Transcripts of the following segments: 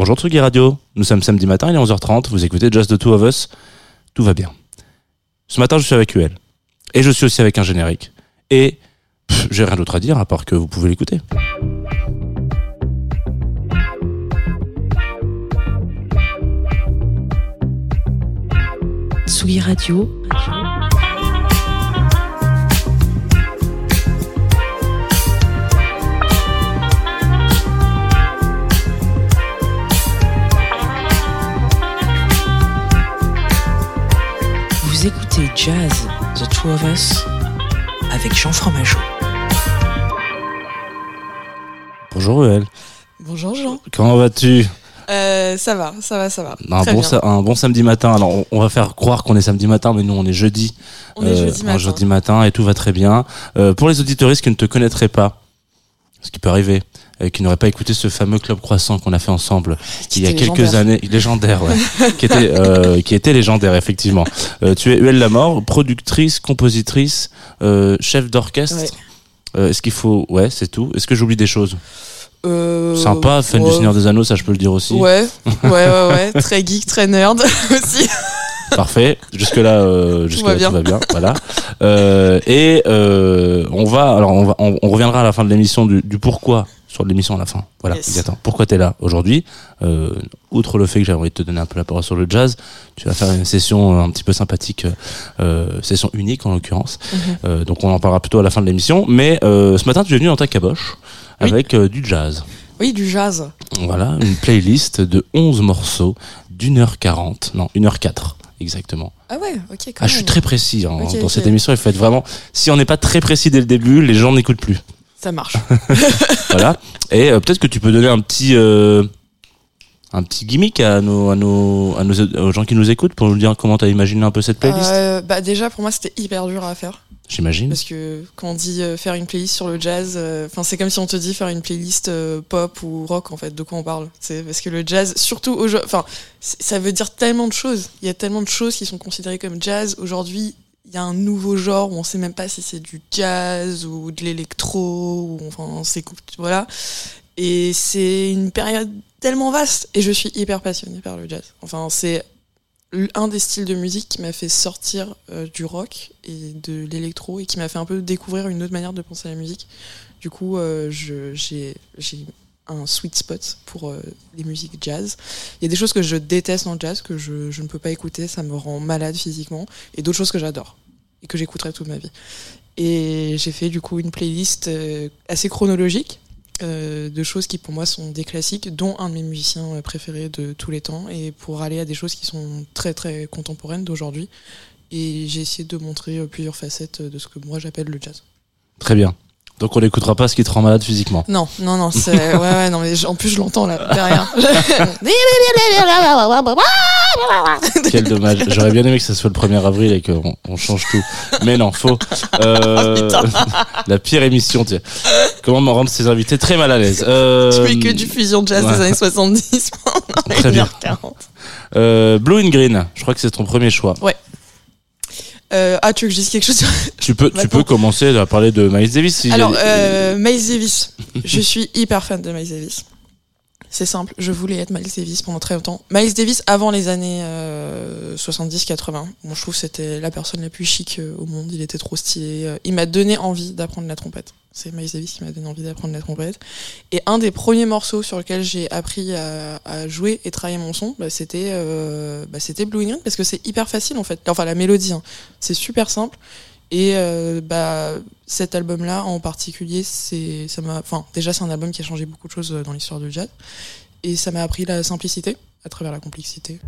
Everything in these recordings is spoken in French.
Bonjour Tsugi Radio, nous sommes samedi matin, il est 11h30, vous écoutez Just the Two of Us, tout va bien. Ce matin je suis avec UL, et je suis aussi avec un générique, et j'ai rien d'autre à dire à part que vous pouvez l'écouter. Radio. Écoutez Jazz, The Two of Us, avec Jean Fromageau. Bonjour UL, Bonjour Jean. comment vas-tu? Euh, ça va, ça va, ça va. un Très bon, bien. un bon samedi matin, alors on, on va faire croire qu'on est samedi matin, mais nous on est jeudi. On est Euh, jeudi un matin. jeudi matin et tout va très bien. Euh, pour les auditoristes qui ne te connaîtraient pas, ce qui peut arriver, qui n'auraient pas écouté ce fameux club croissant qu'on a fait ensemble il y a quelques légendaire. années, légendaire, ouais, qui était euh, qui était légendaire effectivement. Euh, tu es UL Lamort, productrice, compositrice, euh, chef d'orchestre. Ouais. Euh, Est-ce qu'il faut, ouais, c'est tout. Est-ce que j'oublie des choses? Euh, Sympa, fan du. Seigneur des Anneaux, ça je peux le dire aussi. Ouais, ouais, ouais, ouais. très geek, très nerd aussi. Parfait. Jusque là, euh, jusque là tout va bien. Voilà. Euh, et euh, on va, alors on va, on, on reviendra à la fin de l'émission du, du pourquoi sur l'émission à la fin. Voilà. Yes. Exactement. Pourquoi t'es là aujourd'hui euh, Outre le fait que j'avais envie de te donner un peu la parole sur le jazz, tu vas faire une session euh, un petit peu sympathique, euh, session unique en l'occurrence. Mhm. Euh, donc on en parlera plutôt à la fin de l'émission. Mais euh, ce matin, tu es venu dans ta caboche Oui. avec euh, du jazz. Oui, du jazz. Voilà, une playlist de 11 morceaux d'une heure 40, non, une heure 4 exactement. Ah ouais, ok, quand Ah, je suis très précis hein, dans cette émission. Il faut être vraiment. Si on n'est pas très précis dès le début, les gens n'écoutent plus. Ça marche. voilà. Et euh, peut-être que tu peux donner un petit euh, un petit gimmick à nos à nos à nos aux gens qui nous écoutent pour nous dire comment t'as imaginé un peu cette playlist. Euh, bah déjà, pour moi, c'était hyper dur à faire. J'imagine. Parce que quand on dit faire une playlist sur le jazz, enfin c'est comme si on te dit faire une playlist pop ou rock en fait. De quoi on parle C'est parce que le jazz, surtout aujourd'hui, enfin ça veut dire tellement de choses. Il y a tellement de choses qui sont considérées comme jazz aujourd'hui. Il y a un nouveau genre où on sait même pas si c'est du jazz ou de l'électro ou enfin c'est voilà. Et c'est une période tellement vaste et je suis hyper passionnée par le jazz. Enfin c'est un des styles de musique qui m'a fait sortir euh, du rock et de l'électro et qui m'a fait un peu découvrir une autre manière de penser à la musique. Du coup, euh, j'ai un sweet spot pour euh, les musiques jazz. Il y a des choses que je déteste le jazz, que je, ne peux pas écouter, ça me rend malade physiquement, et d'autres choses que j'adore et que j'écouterai toute ma vie. Et j'ai fait du coup une playlist euh, assez chronologique euh, de choses qui pour moi sont des classiques, dont un de mes musiciens préférés de tous les temps, et pour aller à des choses qui sont très très contemporaines d'aujourd'hui. Et j'ai essayé de montrer plusieurs facettes de ce que moi j'appelle le jazz. Très bien. Donc on n'écoutera pas ce qui te rend malade physiquement. Non, non, non, c'est. Ouais, ouais, non, mais j- en plus je l'entends là, derrière. Quel dommage. J'aurais bien aimé que ce soit le 1er avril et qu'on on change tout. Mais non, faux. Euh, la pire émission. tu sais. Comment me rendre ces invités très mal à l'aise. Euh, Je fais que du fusion jazz ouais. des années 70 pendant Très bien. 1h40. euh, Blue and Green. Je crois que c'est ton premier choix. Euh, ah, tu veux que je dise quelque chose Tu peux, tu peux commencer à parler de Miles Davis. si- Alors, euh, Miles Davis. je suis hyper fan de Miles Davis. C'est simple, je voulais être Miles Davis pendant très longtemps. Miles Davis avant les années euh, 70-80. Bon, je trouve que c'était la personne la plus chic euh, au monde. Il était trop stylé. Euh, Il m'a donné envie d'apprendre la trompette. C'est Miles Davis qui m'a donné envie d'apprendre la trompette. Et un des premiers morceaux sur lequel j'ai appris à, jouer et travailler mon son, bah, c'était euh, bah, c'était Blue Green parce que c'est hyper facile en fait. Enfin la mélodie, hein. c'est super simple. Et euh, bah cet album-là en particulier, c'est ça m'a. Enfin déjà c'est un album qui a changé beaucoup de choses dans l'histoire du jazz. Et ça m'a appris la simplicité à travers la complexité.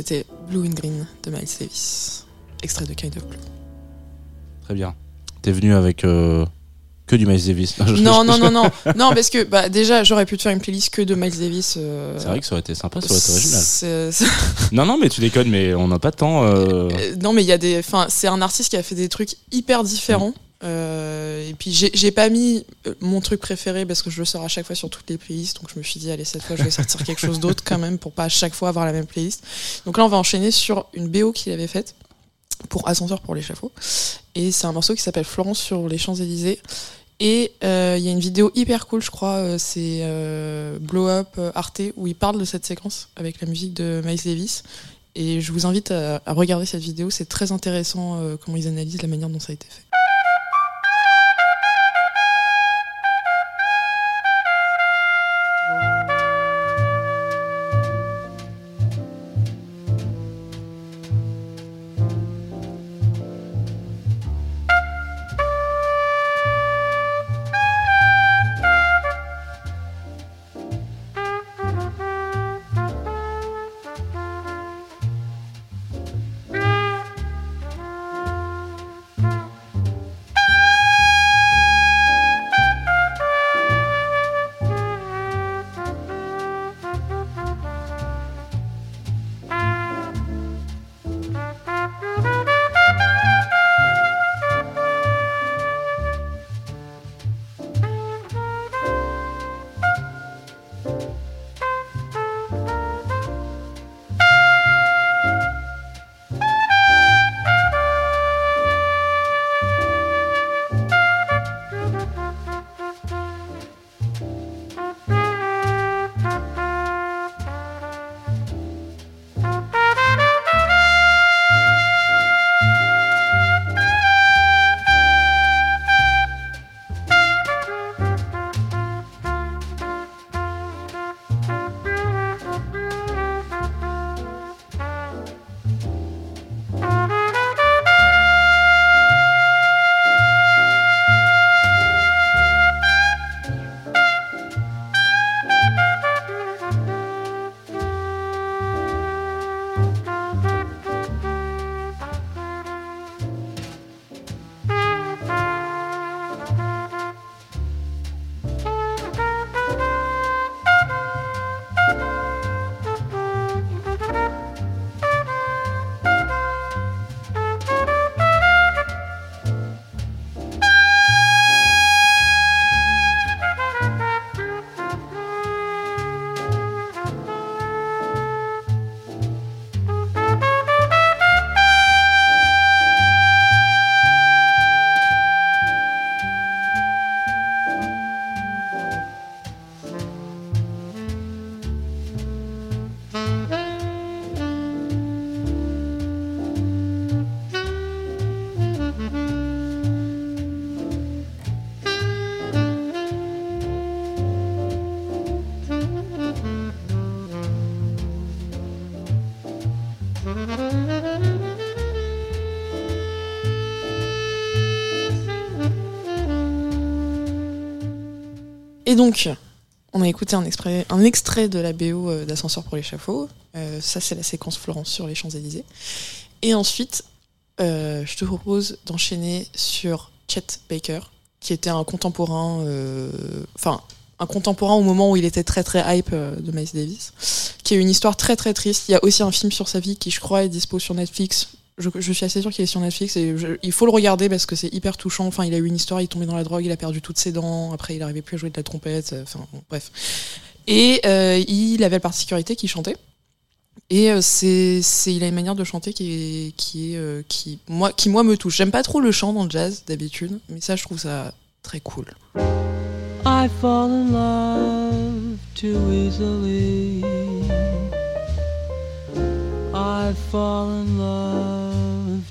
C'était Blue and Green de Miles Davis, extrait de Kind of Blue. Très bien. T'es venu avec euh, que du Miles Davis. Non, non, non, non, non, parce que bah, déjà, j'aurais pu te faire une playlist que de Miles Davis. euh, C'est vrai que ça aurait été sympa, ça aurait été original. Non, non, mais tu déconnes, mais on n'a pas de temps. euh, non, mais il y a des. Enfin, c'est un artiste qui a fait des trucs hyper différents. Euh, et puis j'ai pas mis euh, mon truc préféré parce que je le sors à chaque fois sur toutes les playlists. Donc je me suis dit, allez, cette fois je vais sortir quelque chose d'autre quand même pour pas à chaque fois avoir la même playlist. Donc là, on va enchaîner sur une BO qu'il avait faite pour Ascenseur pour l'échafaud. Et c'est un morceau qui s'appelle Florence sur les Champs-Élysées. Et euh, il y a une vidéo hyper cool, je crois, euh, c'est Blow Up Arte, où il parle de cette séquence avec la musique de Miles Davis. Et je vous invite à, regarder cette vidéo, c'est très intéressant comment ils analysent la manière dont ça a été fait. Et donc, on a écouté un extrait, de la BO euh, d'Ascenseur pour l'échafaud. Euh, ça, c'est la séquence Florence sur les Champs-Élysées. Et ensuite, euh, je te propose d'enchaîner sur Chet Baker, qui était un contemporain, enfin, un contemporain au moment où il était très très hype de Miles Davis, qui a une histoire très très triste. Il y a aussi un film sur sa vie qui, je crois, est dispo sur Netflix. Je, suis assez sûr qu'il est sur Netflix et il faut le regarder parce que c'est hyper touchant. Enfin, il a eu une histoire, il est tombé dans la drogue, il a perdu toutes ses dents, après il n'arrivait plus à jouer de la trompette, euh, enfin bon, bref. Et euh, il avait le particularité qu'il chantait. Et euh, c'est, il a une manière de chanter qui est, qui, moi, qui moi me touche. J'aime pas trop le chant dans le jazz d'habitude, mais ça je trouve ça très cool. I fall in love too easily. I fall in love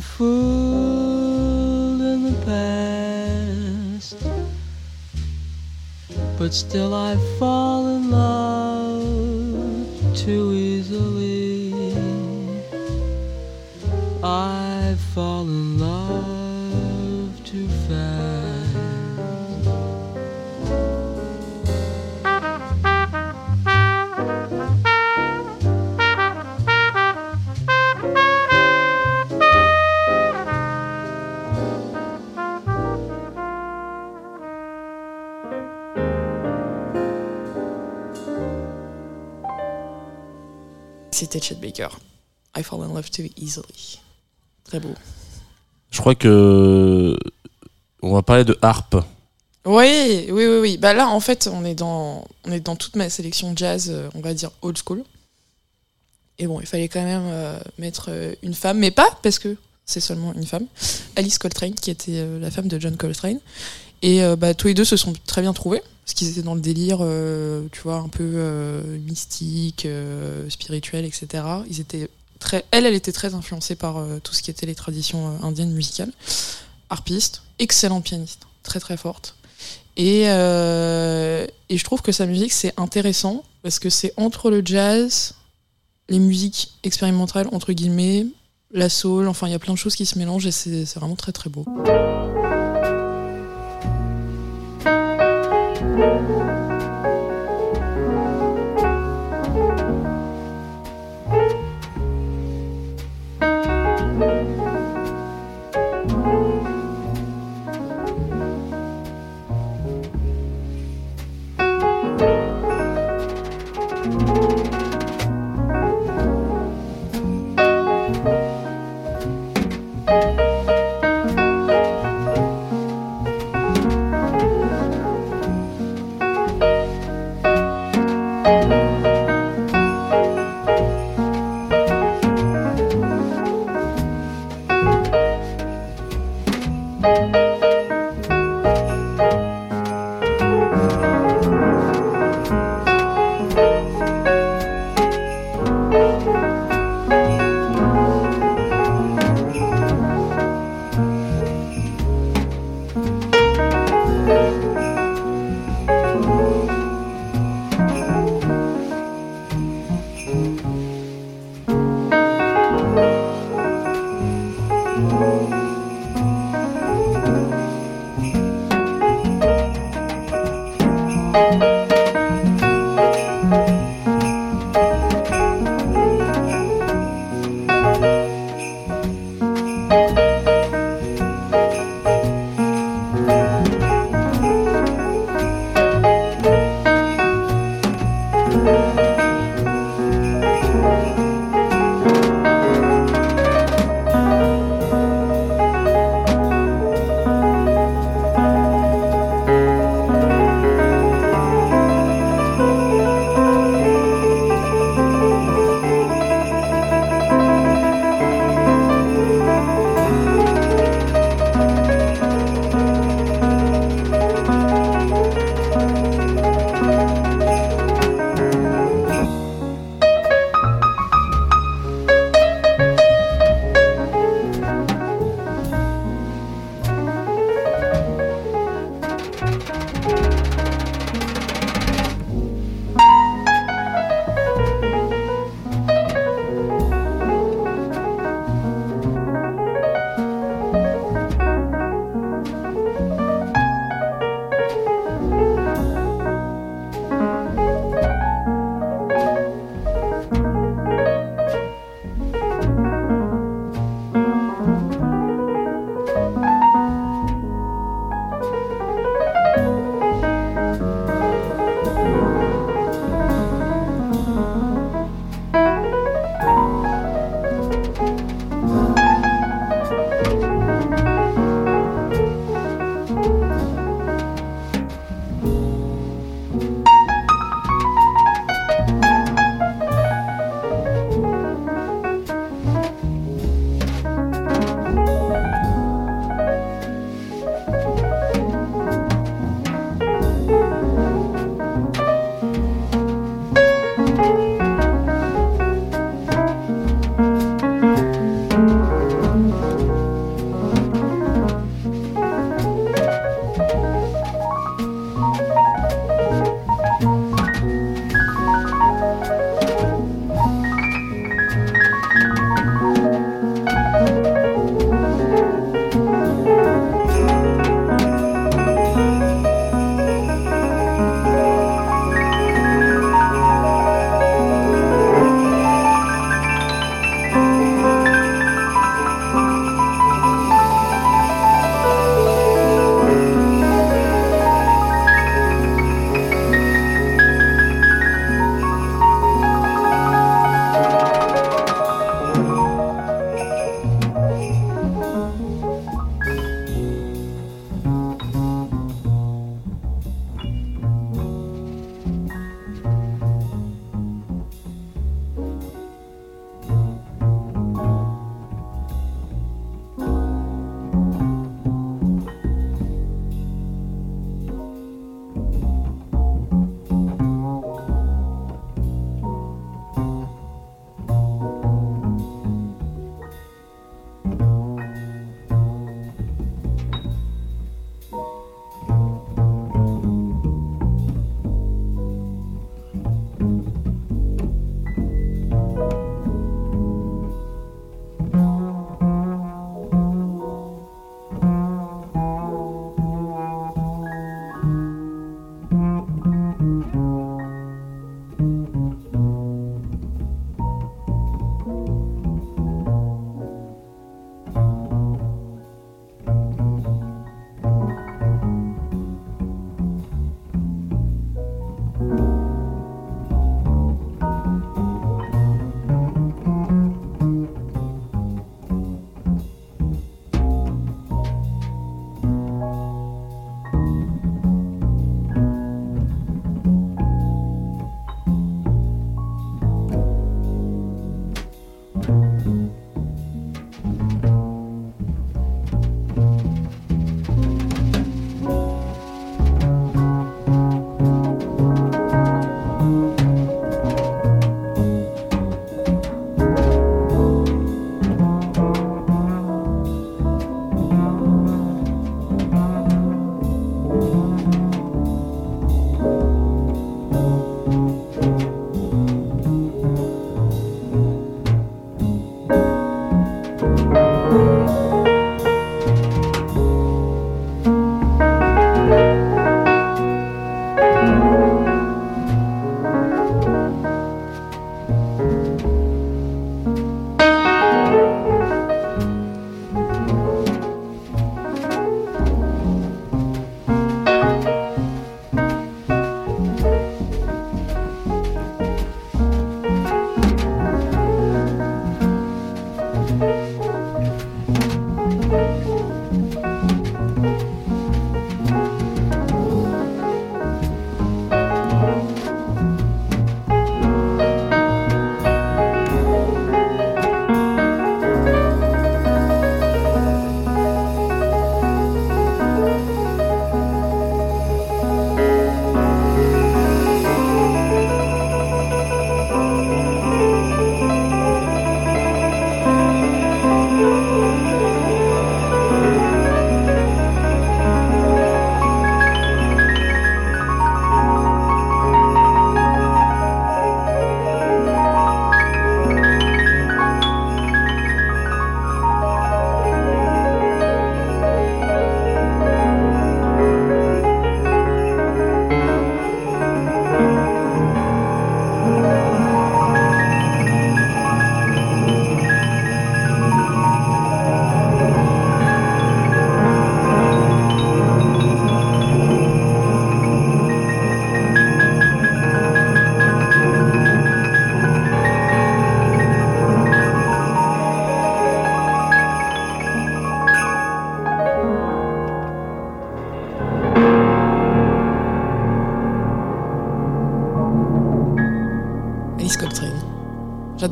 Been fooled in the past. But still I fall C'était Chet Baker. I fall in love too easily. Très beau. Je crois que on va parler de harpe. Oui, oui, oui, oui. Bah là, en fait, on est dans, on est dans toute ma sélection jazz, euh, on va dire old school. Et bon, il fallait quand même euh, mettre euh, une femme, mais pas parce que c'est seulement une femme. Alice Coltrane, qui était euh, la femme de John Coltrane. Et euh, bah, tous les deux se sont très bien trouvés, parce qu'ils étaient dans le délire, euh, tu vois, un peu euh, mystique, euh, spirituel, etc. Ils étaient très, elle, elle était très influencée par tout ce qui était les traditions indiennes musicales. Harpiste, excellente pianiste, très très forte. Et, et je trouve que sa musique, c'est intéressant, parce que c'est entre le jazz, les musiques expérimentales, entre guillemets, la soul, enfin, il y a plein de choses qui se mélangent, et c'est vraiment très très beau.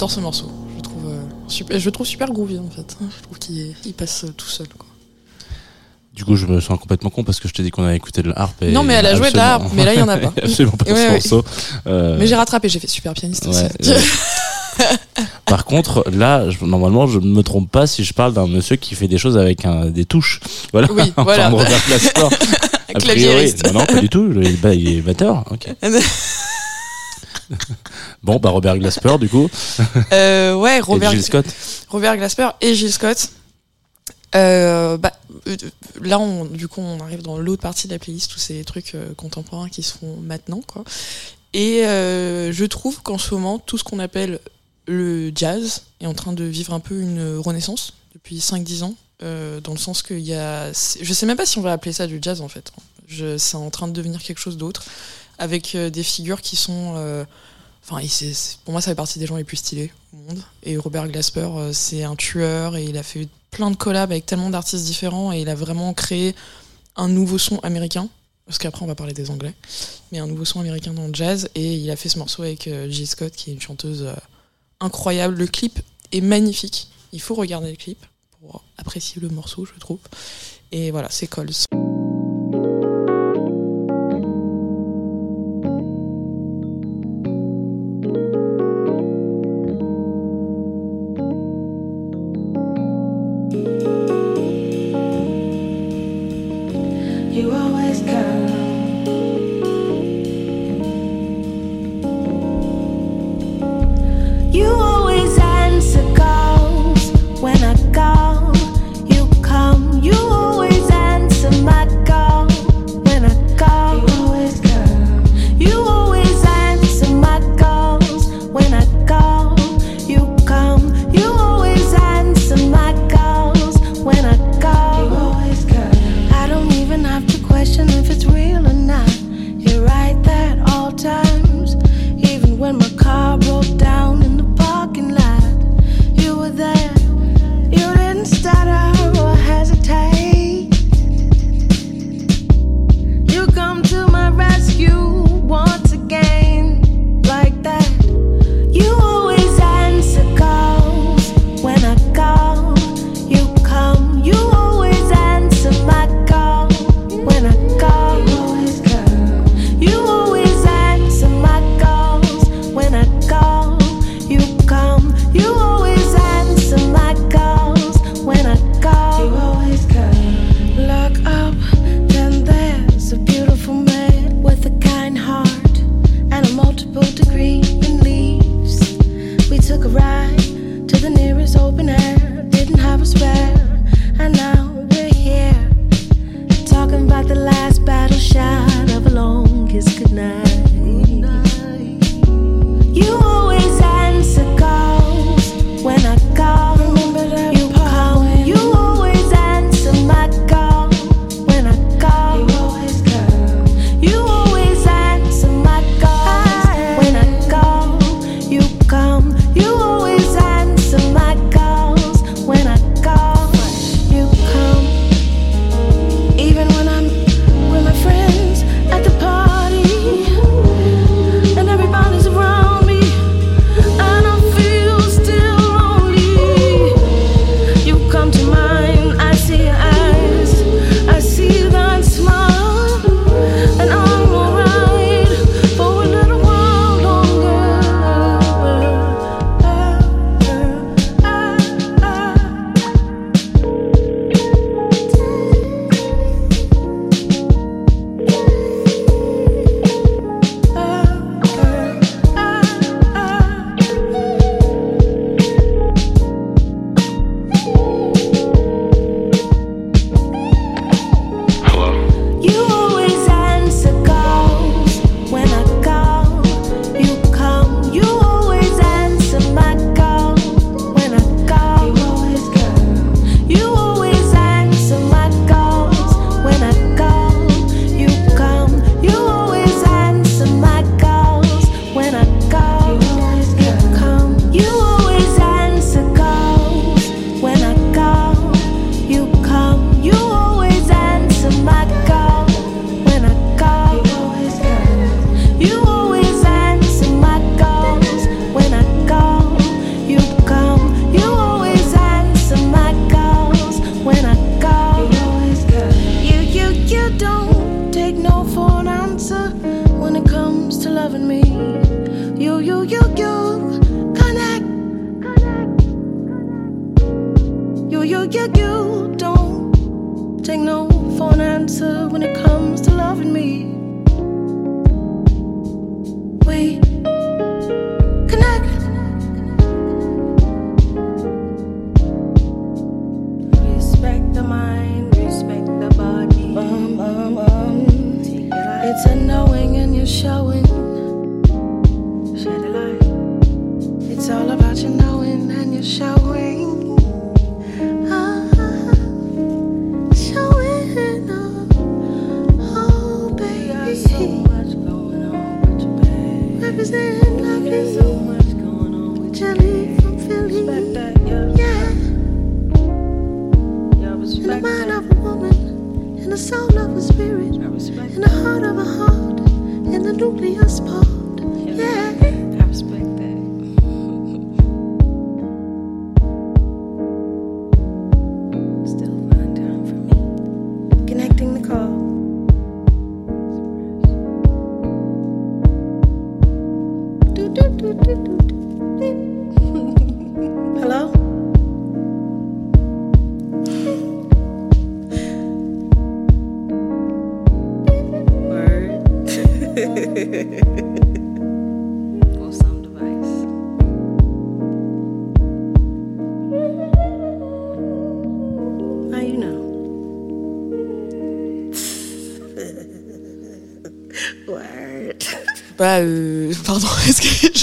J'adore ce morceau. Je le trouve, euh, super, je le trouve super groovy en fait. Je trouve qu'il il passe euh, tout seul. Quoi. Du coup, je me sens complètement con parce que je t'ai dit qu'on avait écouté de la harpe. Et Non, mais elle a joué de la harpe, mais là, il y en a pas. absolument pas Ouais, ce ouais. morceau. Euh, Mais j'ai rattrapé, j'ai fait super pianiste ouais, aussi. Par contre, là, je- normalement, je ne me trompe pas si je parle d'un monsieur qui fait des choses avec un, des touches. Voilà. Oui, voilà. Glasper. A priori, non, non, pas du tout. Il est batteur. Ok. Bon, bah Robert Glasper, du coup, Euh, ouais, Robert, et Jill Scott. Robert Glasper et Gilles Scott. Euh, bah, euh, là, on, du coup, on arrive dans l'autre partie de la playlist, tous ces trucs euh, contemporains qui se font maintenant, quoi. Et je trouve qu'en ce moment, tout ce qu'on appelle le jazz est en train de vivre un peu une renaissance depuis 5-10 ans, dans le sens qu'il y a... Je sais même pas si on va appeler ça du jazz, en fait. C'est en train de devenir quelque chose d'autre, avec euh, des figures qui sont... euh, Enfin, pour moi, ça fait partie des gens les plus stylés au monde. Et Robert Glasper, euh, c'est un tueur et il a fait plein de collabs avec tellement d'artistes différents et il a vraiment créé un nouveau son américain. Parce qu'après, on va parler des anglais. Mais un nouveau son américain dans le jazz. Et il a fait ce morceau avec Jill Scott, qui est une chanteuse incroyable. Le clip est magnifique. Il faut regarder le clip pour apprécier le morceau, je trouve. Et voilà, c'est Coles.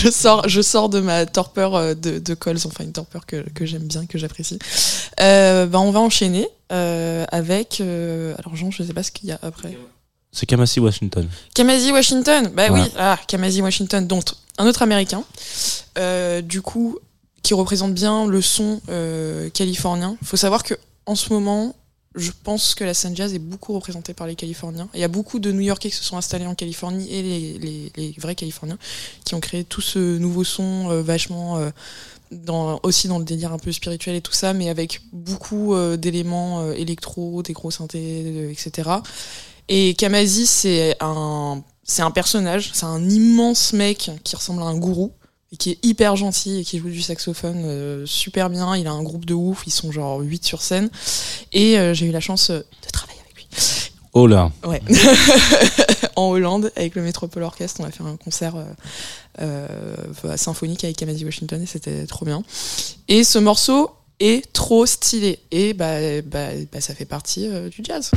Je sors, je sors de ma torpeur euh, de, de Coles, enfin une torpeur que, que j'aime bien, que j'apprécie. Euh, bah, on va enchaîner euh, avec. euh, alors, Jean, je sais pas ce qu'il y a après. C'est Kamasi Washington. Kamasi Washington, bah oui, ah, Kamasi Washington, donc un autre américain, euh, du coup, qui représente bien le son euh, californien. Il faut savoir que en ce moment, je pense que la scène jazz est beaucoup représentée par les Californiens. Il y a beaucoup de New-Yorkais qui se sont installés en Californie et les, vrais Californiens qui ont créé tout ce nouveau son euh, vachement euh, aussi dans le délire un peu spirituel et tout ça, mais avec beaucoup euh, d'éléments électro, des gros synthés, etc. Et un, c'est un personnage, c'est un immense mec qui ressemble à un gourou et qui est hyper gentil et qui joue du saxophone euh, super bien. Il a un groupe de ouf, ils sont genre 8 sur scène. Et euh, j'ai eu la chance euh, de travailler avec lui. Oh là. Ouais. en Hollande, avec le Metropole Orchestre, on a fait un concert symphonique avec Kamasi Washington et c'était trop bien. Et ce morceau est trop stylé. Et bah, bah, bah, ça fait partie du jazz.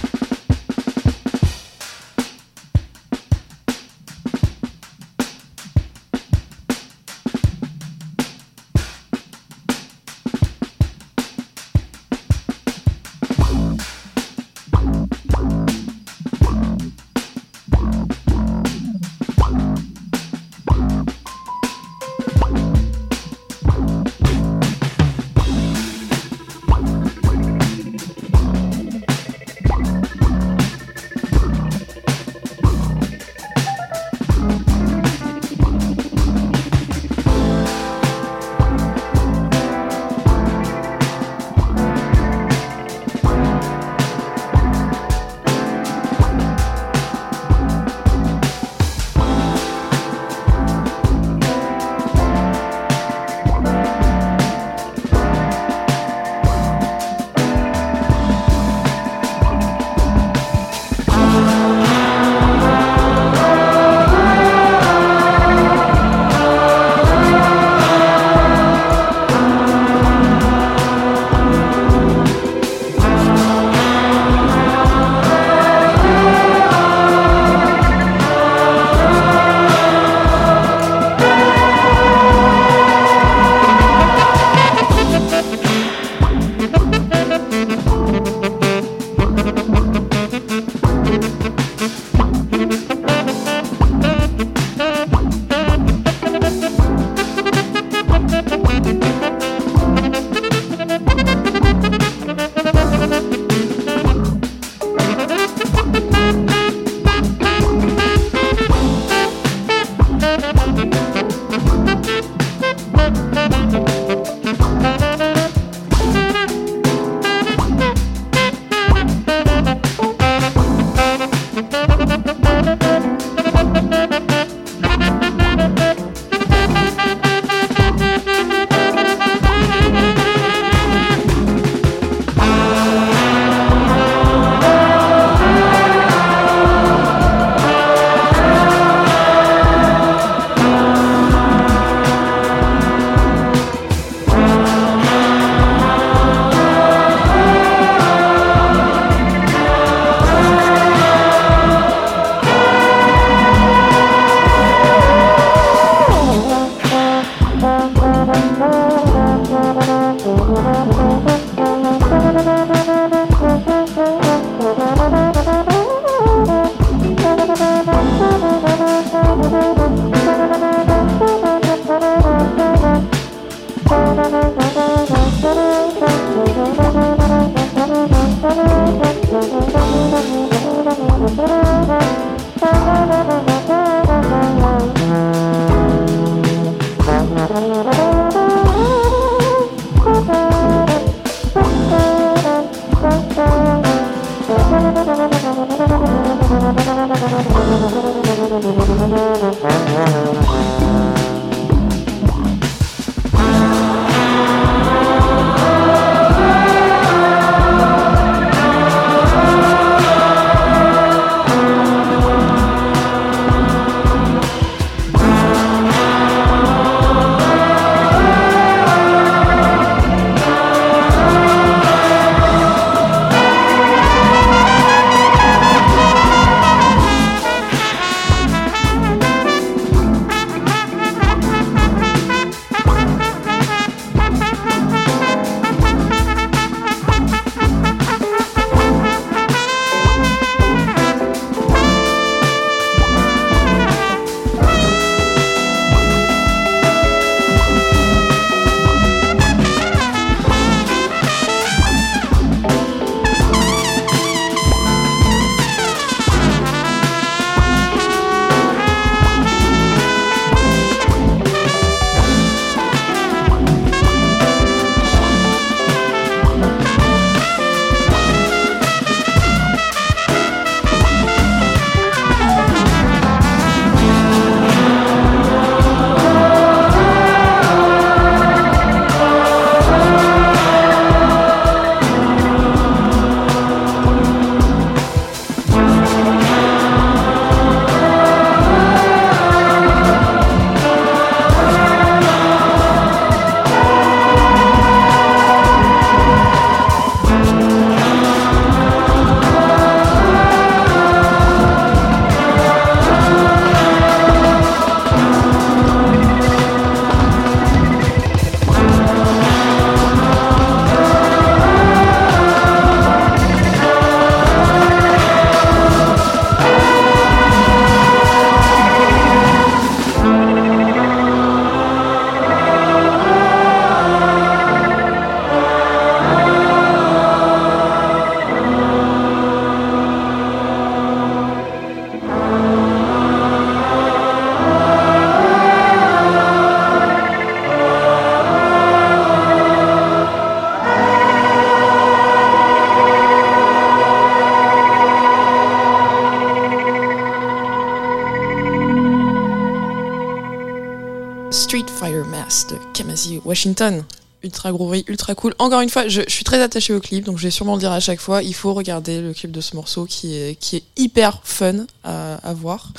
Washington. Ultra groovy, ultra cool. Encore une fois, je, suis très attachée au clip, donc je vais sûrement le dire à chaque fois. Il faut regarder le clip de ce morceau qui est, qui est hyper fun à, voir.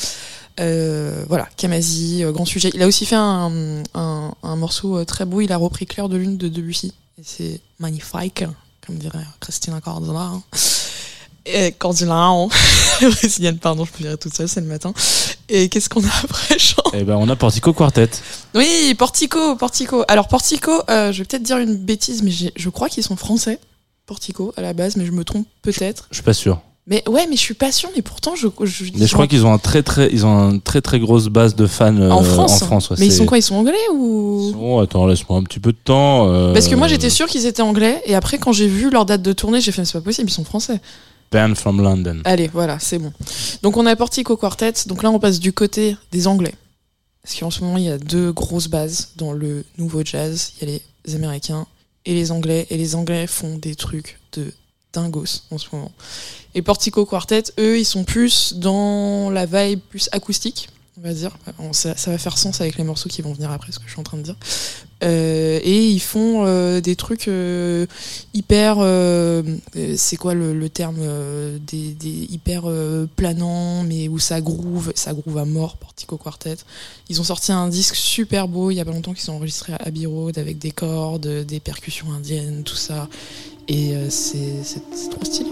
Euh, voilà, Kamasi, euh, grand sujet. Il a aussi fait un, un, morceau euh, très beau. Il a repris Claire de Lune de Debussy. C'est magnifique, comme dirait Christina Cordula. hein. Et Cordula, hein. brésilienne, pardon, je peux dire toute seule, c'est le matin. Et qu'est-ce qu'on a après, Jean? Eh ben, on a Portico Quartet. Oui, Portico, Portico. Alors Portico, euh, je vais peut-être dire une bêtise, mais je crois qu'ils sont français. Portico à la base, mais je me trompe peut-être. Je suis pas sûr. Mais ouais, mais je suis pas sûre. Mais pourtant, je. je Mais je crois qu'ils ont un très très, ils ont une très très grosse base de fans euh, en France. En France, ouais, mais ils sont quoi Ils sont anglais ou? Bon, attends, laisse-moi un petit peu de temps. euh, Parce que moi, j'étais sûre qu'ils étaient anglais. Et après, quand j'ai vu leur date de tournée, j'ai fait, mais c'est pas possible, ils sont français. Band from London. Allez, voilà, c'est bon. Donc on a Portico Quartet. Donc là, on passe du côté des Anglais. Parce qu'en ce moment, il y a deux grosses bases dans le nouveau jazz. Il y a les Américains et les Anglais. Et les Anglais font des trucs de dingos en ce moment. Et Portico Quartet, eux, ils sont plus dans la vibe plus acoustique, on va dire. Ça va faire sens avec les morceaux qui vont venir après, ce que je suis en train de dire. Euh, et ils font euh, des trucs euh, hyper euh, euh, c'est quoi le, le terme euh, des, des hyper planants mais où ça groove ça groove à mort Portico Quartet. Ils ont sorti un disque super beau il y a pas longtemps qu'ils ont enregistré à Abbey Road avec des cordes des percussions indiennes tout ça. Et c'est trop stylé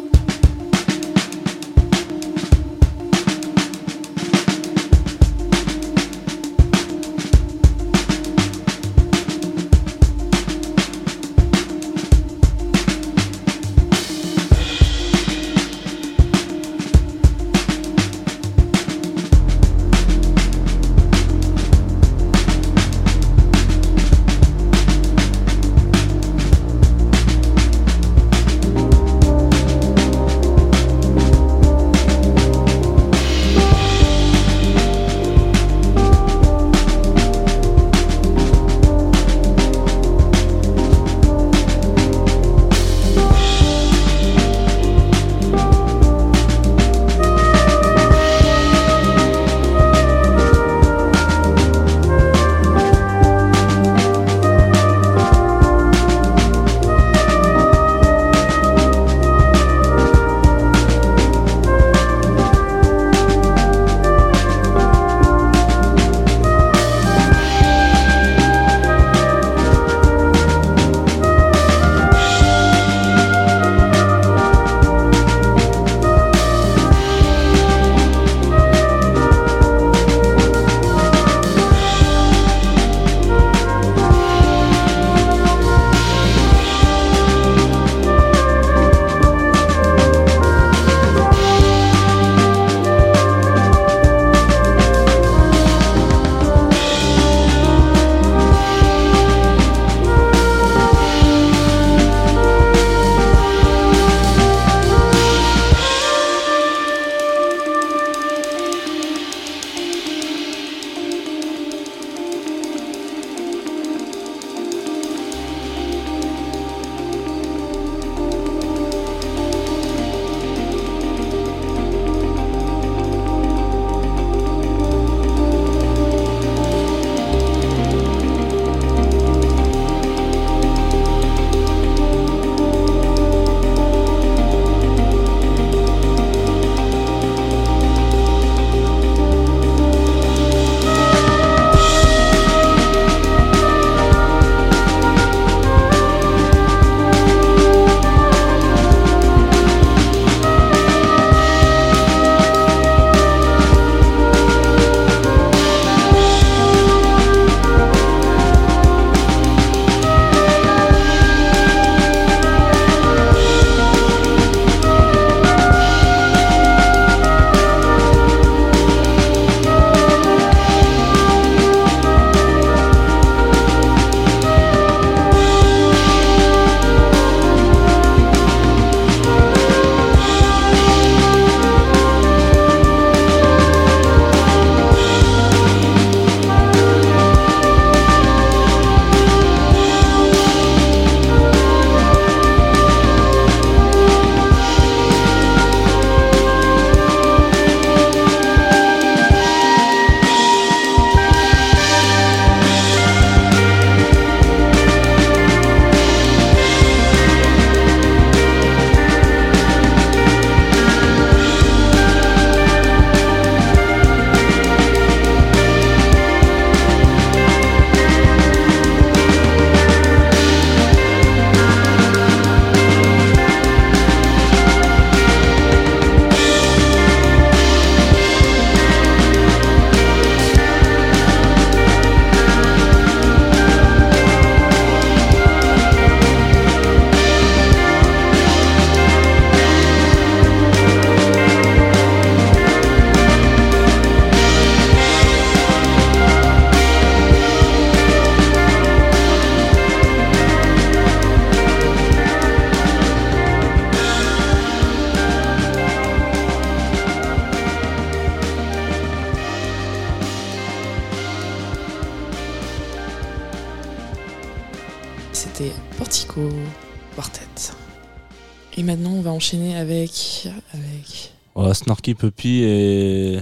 Snarky Puppy et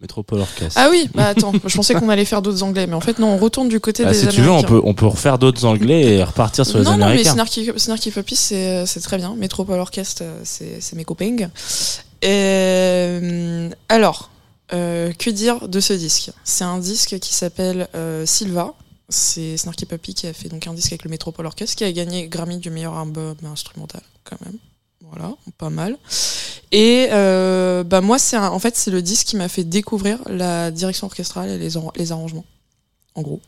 Métropole Orchestre. Ah oui, bah attends, je pensais qu'on allait faire d'autres anglais, mais en fait, non, on retourne du côté Ah, des si tu veux, on Américains. peut, on peut refaire d'autres anglais et repartir sur les non, non, mais américains. Snarky, Snarky Puppy, c'est c'est très bien. Metropole Orchestre, euh, c'est c'est mes copains. Euh, alors, euh, que dire de ce disque? C'est un disque qui s'appelle euh, Silva. C'est Snarky Puppy qui a fait donc un disque avec le Metropole Orchestre, qui a gagné Grammy du meilleur album instrumental, quand même. Voilà, pas mal. Et euh, bah moi, c'est en fait c'est le disque qui m'a fait découvrir la direction orchestrale et les, les arrangements, en gros.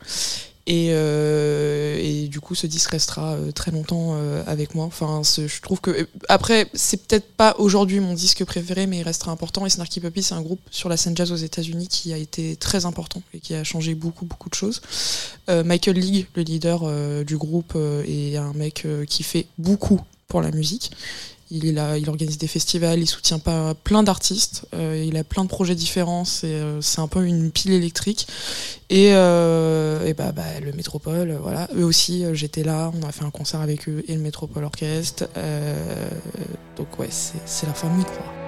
Et, euh, et du coup, ce disque restera euh, très longtemps avec moi. Enfin, je trouve que après, c'est peut-être pas aujourd'hui mon disque préféré, mais il restera important. Et Snarky Puppy, c'est un groupe sur la scène jazz aux États-Unis qui a été très important et qui a changé beaucoup, beaucoup de choses. Michael League, le leader du groupe, est un mec qui fait beaucoup pour la musique. Il, a, il organise des festivals, il soutient pas plein d'artistes, euh, il a plein de projets différents, c'est euh, un peu une pile électrique. Et, euh, et bah, bah, le Métropole, euh, voilà, eux aussi, euh, j'étais là, on a fait un concert avec eux et le Métropole Orchestre. euh, donc ouais, c'est la famille quoi.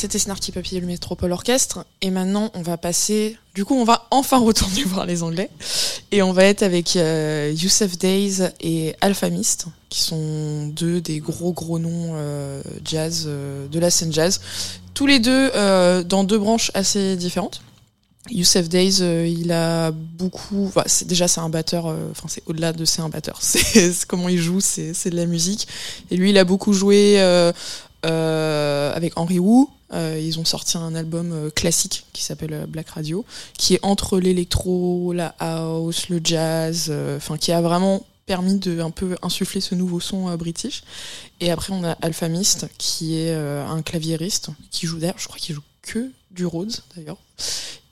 C'était Snarky Puppy et le Métropole Orchestre. Et maintenant, on va passer. Du coup, on va enfin retourner voir les Anglais. Et on va être avec euh, Youssef Days et Alpha Mist, qui sont deux des gros gros noms euh, jazz euh, de la scène jazz. Tous les deux euh, dans deux branches assez différentes. Youssef Days, il a beaucoup. C'est- déjà, c'est un batteur. Enfin, c'est au-delà de c'est un batteur. C'est comment il joue, c'est c'est de la musique. Et lui, il a beaucoup joué avec Henry Wu. Euh, ils ont sorti un album euh, classique qui s'appelle euh, Black Radio, qui est entre l'électro, la house, le jazz, enfin qui a vraiment permis de un peu insuffler ce nouveau son british. Et après on a Alpha Mist qui est un claviériste qui joue d'ailleurs, je crois qu'il joue que du Rhodes d'ailleurs,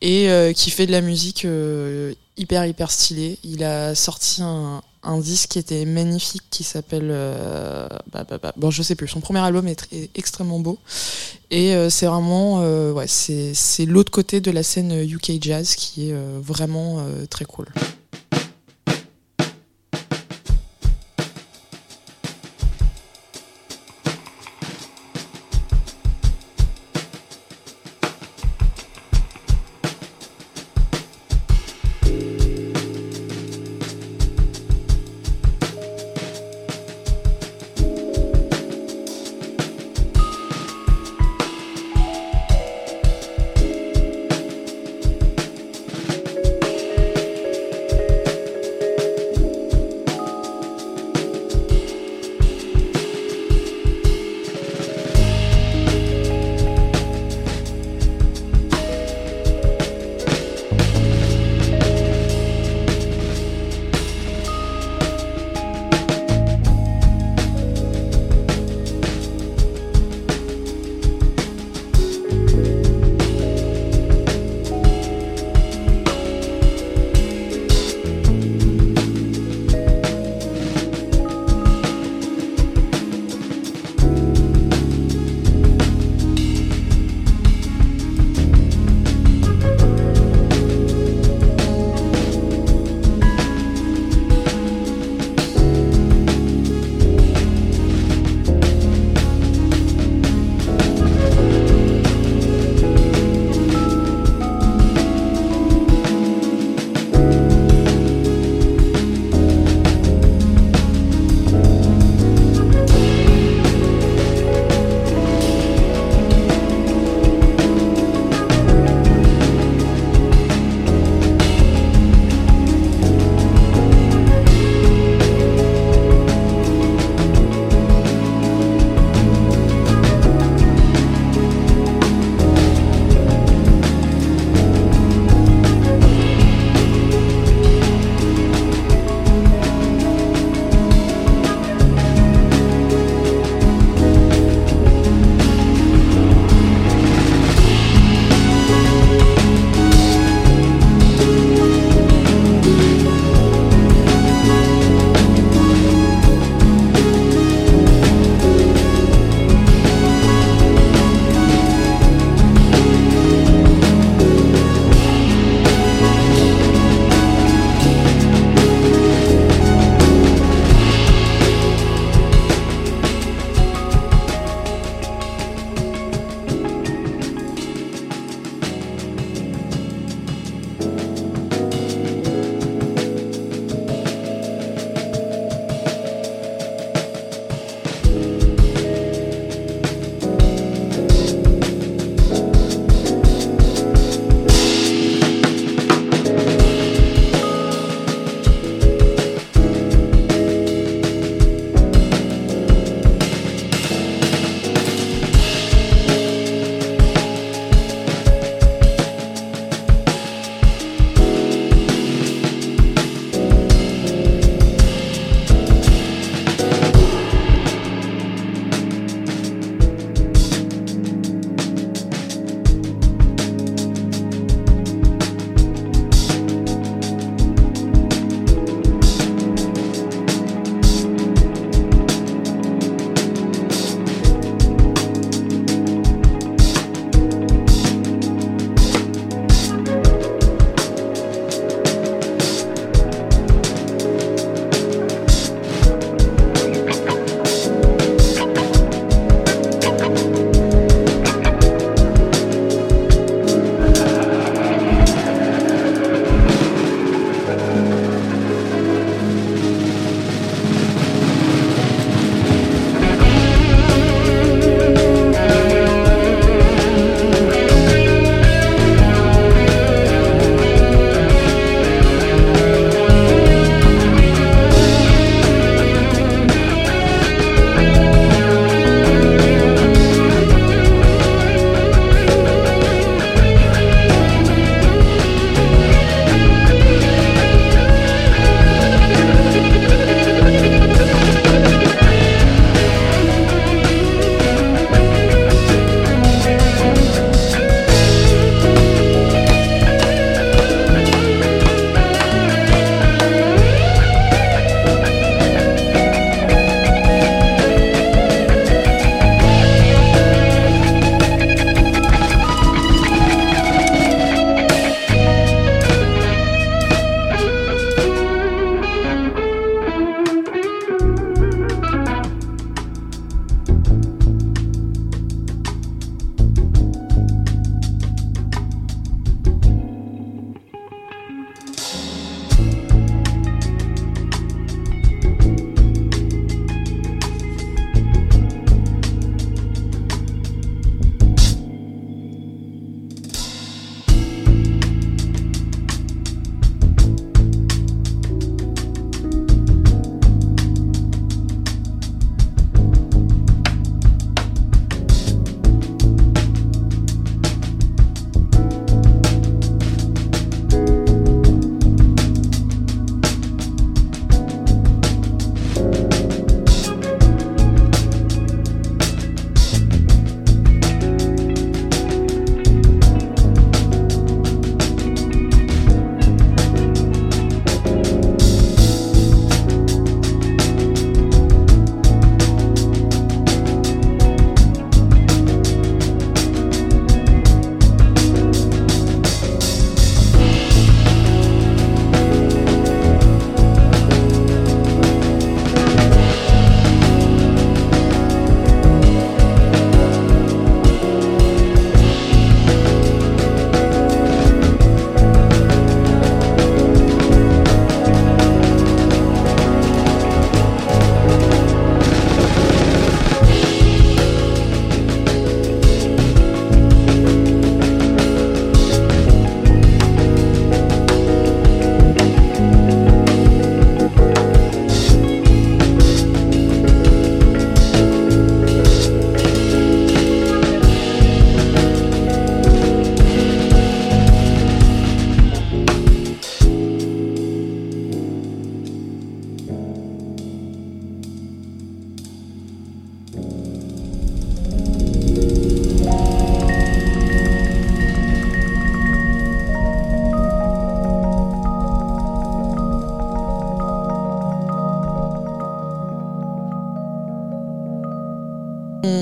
et qui fait de la musique hyper hyper stylée. Il a sorti un, un disque qui était magnifique qui s'appelle euh, bah, bah, bah, bon je sais plus son premier album est, tr- est extrêmement beau. Et euh, c'est vraiment euh, ouais c'est l'autre côté de la scène UK jazz qui est vraiment très cool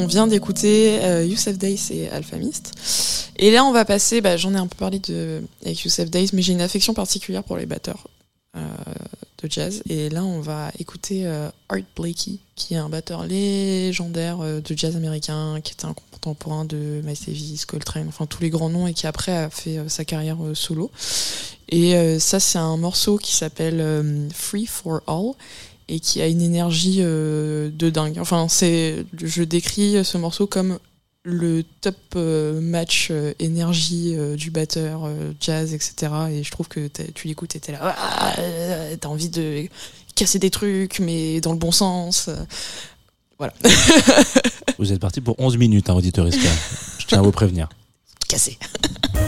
On vient d'écouter euh, Youssef Days et Alphamist. Et là, on va passer, bah, j'en ai un peu parlé avec Youssef Days, mais j'ai une affection particulière pour les batteurs euh, de jazz. Et là, on va écouter euh, Art Blakey, qui est un batteur légendaire euh, de jazz américain, qui était un contemporain de Miles Davis, Coltrane, enfin tous les grands noms, et qui après a fait sa carrière solo. Et ça, c'est un morceau qui s'appelle Free for All et qui a une énergie euh, de dingue. Enfin, c'est, je décris ce morceau comme le top euh, match euh, énergie du batteur jazz, etc. Et je trouve que tu l'écoutes et t'es là, Ah, t'as envie de casser des trucs, mais dans le bon sens. Voilà, Vous êtes parti pour 11 minutes, hein, auditeur Je tiens à vous prévenir. casser.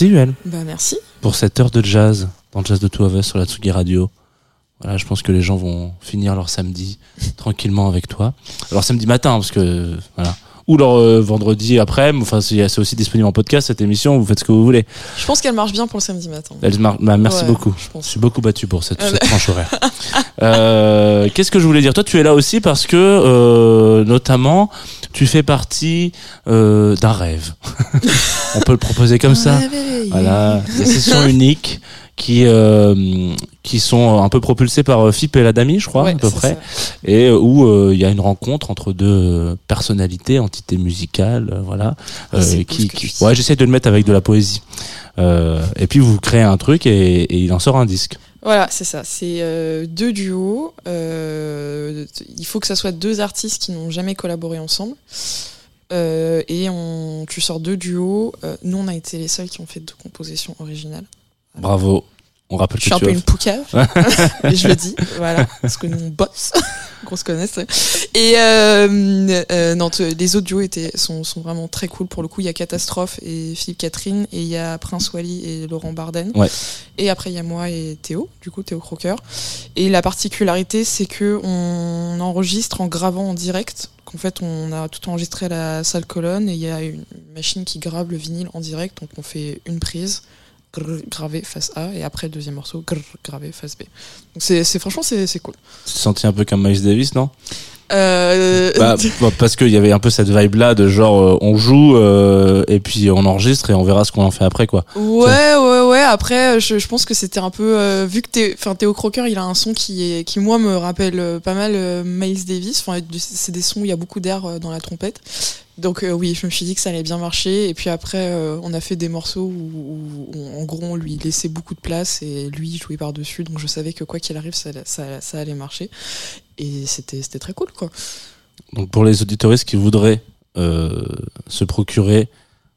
Merci Huel Bah merci. pour cette heure de jazz dans le Jazz de Two of Us sur la Tsugi Radio. Voilà, je pense que les gens vont finir leur samedi tranquillement avec toi. Alors samedi matin, parce que voilà, ou leur euh, vendredi après. Enfin, c'est c'est aussi disponible en podcast cette émission. Vous faites ce que vous voulez. Je pense qu'elle marche bien pour le samedi matin. Elle mar- bah, merci Ouais, beaucoup. je pense. suis beaucoup battu pour cette, cette tranche horaire. Euh, Qu'est-ce que je voulais dire? Toi, tu es là aussi parce que, euh, notamment, tu fais partie euh, d'un rêve. On peut le proposer comme ça. Réveillé. Voilà, des sessions uniques qui euh, qui sont un peu propulsées par euh, Fip et la Dami, je crois, Ouais, à peu près, ça. et euh, où euh, il y a une rencontre entre deux personnalités, entités musicales, voilà, Ah, qui, ouais, j'essaie de le mettre avec de la poésie. Euh, et puis vous créez un truc et, et il en sort un disque. Voilà, c'est ça. C'est euh, deux duos. euh, il faut que ça soit deux artistes qui n'ont jamais collaboré ensemble. Euh, et on, tu sors deux duos. Euh, nous, on a été les seuls qui ont fait deux compositions originales. Bravo. On rappelle Je suis que un peu une poucave, et je le dis, voilà, parce que nous on bosse, qu'on se connaisse. Et euh, euh, non, les autres duos étaient, sont, sont vraiment très cool. Pour le coup, il y a Catastrophe et Philippe Catherine, et il y a Prince Wally et Laurent Barden. Ouais. Et après, il y a moi et Théo, du coup, Théo Crocker. Et la particularité, c'est que on enregistre en gravant en direct. qu'en fait, on a tout enregistré à la salle colonne, et il y a une machine qui grave le vinyle en direct. Donc, on fait une prise grrr, gravé face A et après le deuxième morceau grrr, gravé face B. Donc c'est franchement c'est c'est cool. tu te sentis un peu comme Miles Davis, non? Euh, bah, bah, Parce qu'il y avait un peu cette vibe-là de genre euh, on joue euh, et puis on enregistre et on verra ce qu'on en fait après, quoi. ouais ouais ouais après je, je pense que c'était un peu vu que Thé- enfin Théo Crocker il a un son qui est qui moi me rappelle pas mal Miles Davis enfin c'est des sons où il y a beaucoup d'air dans la trompette. Donc euh, oui, je me suis dit que ça allait bien marcher. Et puis après, euh, on a fait des morceaux où, où, en gros, on lui laissait beaucoup de place et lui jouait par-dessus. Donc je savais que quoi qu'il arrive, ça, ça, ça allait marcher. Et c'était très cool, quoi. Donc pour les auditoristes qui voudraient euh, se procurer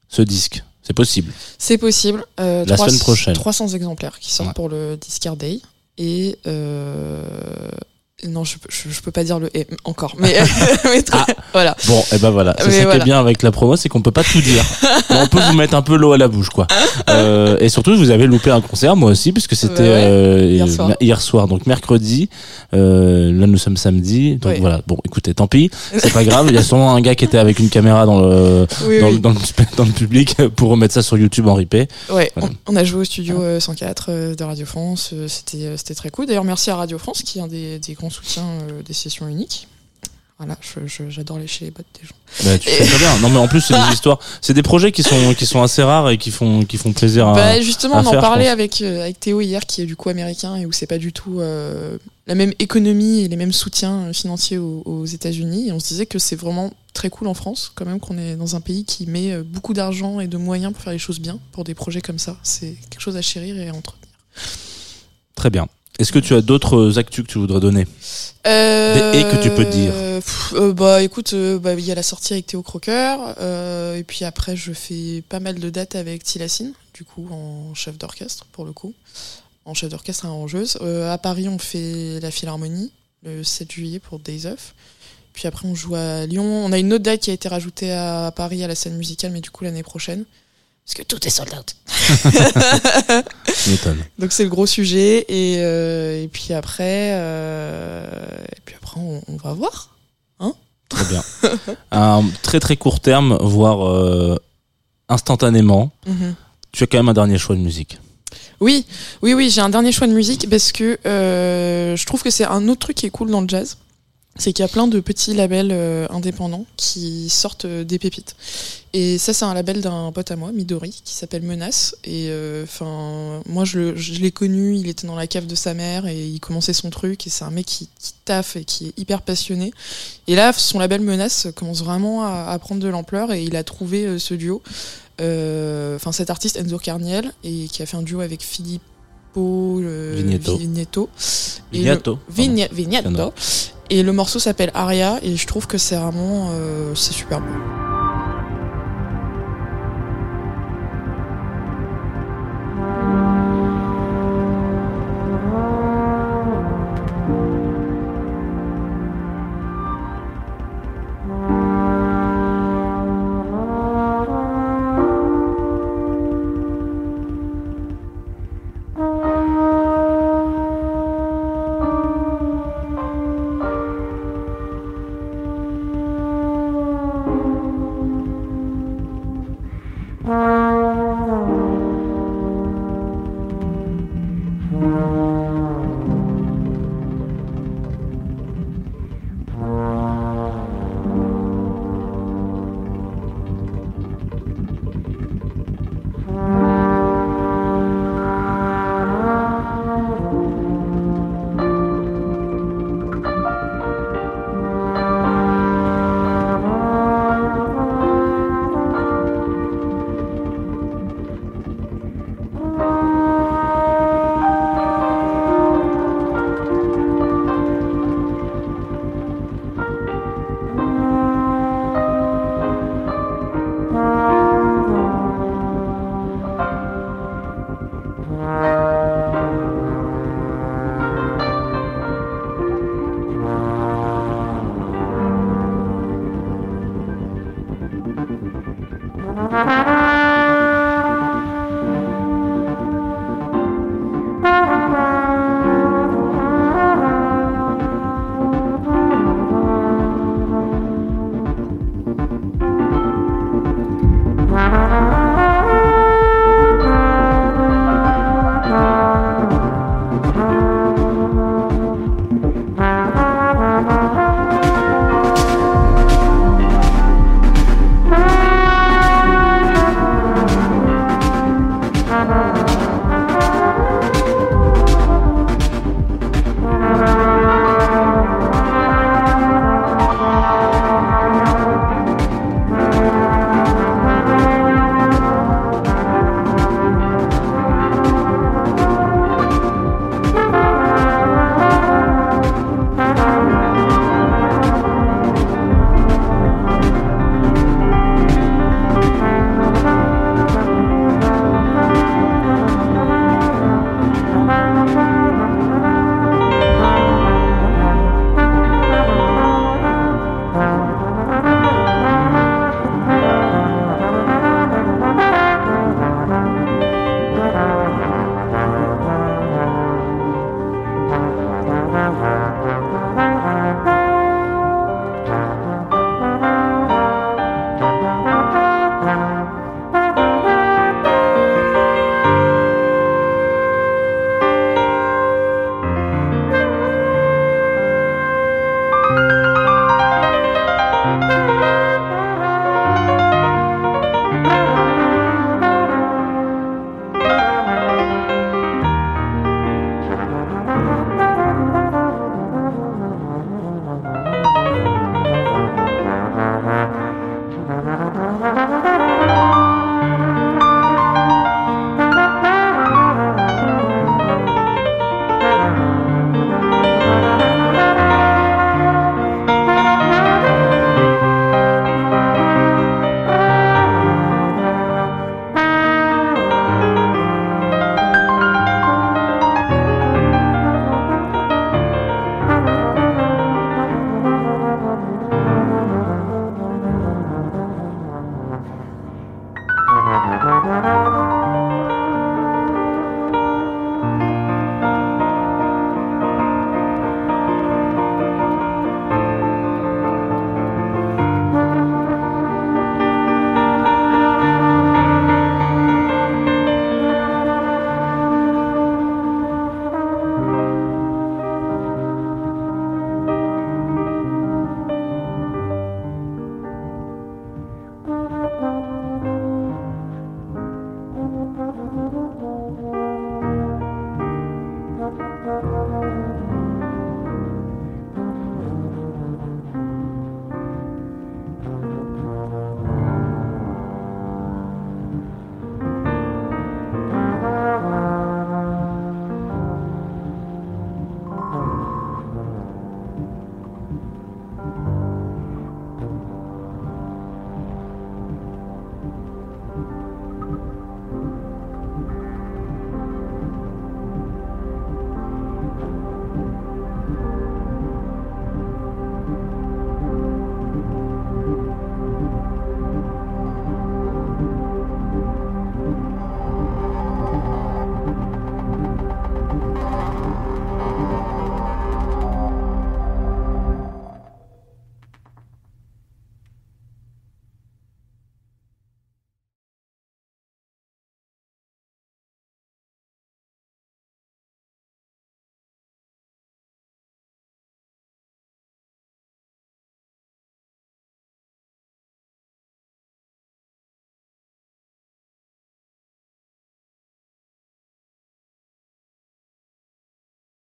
ce disque, c'est possible. C'est possible. La semaine prochaine. 300 exemplaires qui sortent Ouais. pour le Discard Day. Et non, je, je, je peux pas dire le et encore, mais, mais très- Ah. voilà. Bon, et ben voilà. C'est ça qui est voilà. bien avec la promo, c'est qu'on peut pas tout dire. On peut vous mettre un peu l'eau à la bouche, quoi. Euh, et surtout, vous avez loupé un concert, moi aussi, puisque c'était ouais. euh, Hier soir. hier soir, donc mercredi. Euh, là, nous sommes samedi, donc voilà. Bon, écoutez, tant pis, c'est pas grave. Il y a sûrement un gars qui était avec une caméra dans le Oui, dans, oui. le- dans le, dans le public pour remettre ça sur YouTube en replay. Ouais, Voilà. on, on a joué au studio euh, 104 euh, de Radio France. euh, C'était euh, c'était très cool. D'ailleurs, merci à Radio France qui est un des, des grands soutiens euh, des sessions uniques. Voilà, j'adore lécher les bottes des gens. Bah, tu Et- fais très bien. Non, mais en plus, c'est des histoires, c'est des projets qui sont qui sont assez rares et qui font qui font plaisir à. Bah, justement, à on en faire, parlait avec, euh, avec Théo hier, qui est du coup américain et où c'est pas du tout euh, la même économie et les mêmes soutiens financiers aux, aux États-Unis. Et on se disait que c'est vraiment très cool en France, quand même, qu'on est dans un pays qui met beaucoup d'argent et de moyens pour faire les choses bien, pour des projets comme ça. C'est quelque chose à chérir et à entretenir. Très bien. Est-ce que tu as d'autres actus que tu voudrais donner Euh, et que tu peux dire pff, euh, Bah écoute, euh, bah, il y a la sortie avec Théo Crocker, euh, et puis après je fais pas mal de dates avec Tilacine, du coup en chef d'orchestre pour le coup, en chef d'orchestre et arrangeuse. Euh, à Paris on fait la Philharmonie le 7 juillet pour Days Off. Puis après on joue à Lyon. On a une autre date qui a été rajoutée à Paris à la scène musicale, mais du coup l'année prochaine. Parce que tout est sold out. Donc c'est le gros sujet et, euh, et puis après euh, et puis après on, on va voir. Très bien. Un très très court terme, voire euh, instantanément, tu as quand même un dernier choix de musique. Oui, oui, oui, j'ai un dernier choix de musique parce que euh, je trouve que c'est un autre truc qui est cool dans le jazz. C'est qu'il y a plein de petits labels euh, indépendants qui sortent euh, des pépites. Et ça, c'est un label d'un pote à moi, Midori, qui s'appelle Menace. Et euh, enfin, moi, je, l'ai connu, il était dans la cave de sa mère et il commençait son truc. Et c'est un mec qui, qui taffe et qui est hyper passionné. Et là, son label Menace commence vraiment à, à prendre de l'ampleur et il a trouvé ce duo. Enfin, cet artiste Enzo Carniel et qui a fait un duo avec Filippo Vignetto. Vignetto. Et le- Vignato. Et le morceau s'appelle Aria et je trouve que c'est vraiment euh, c'est super beau.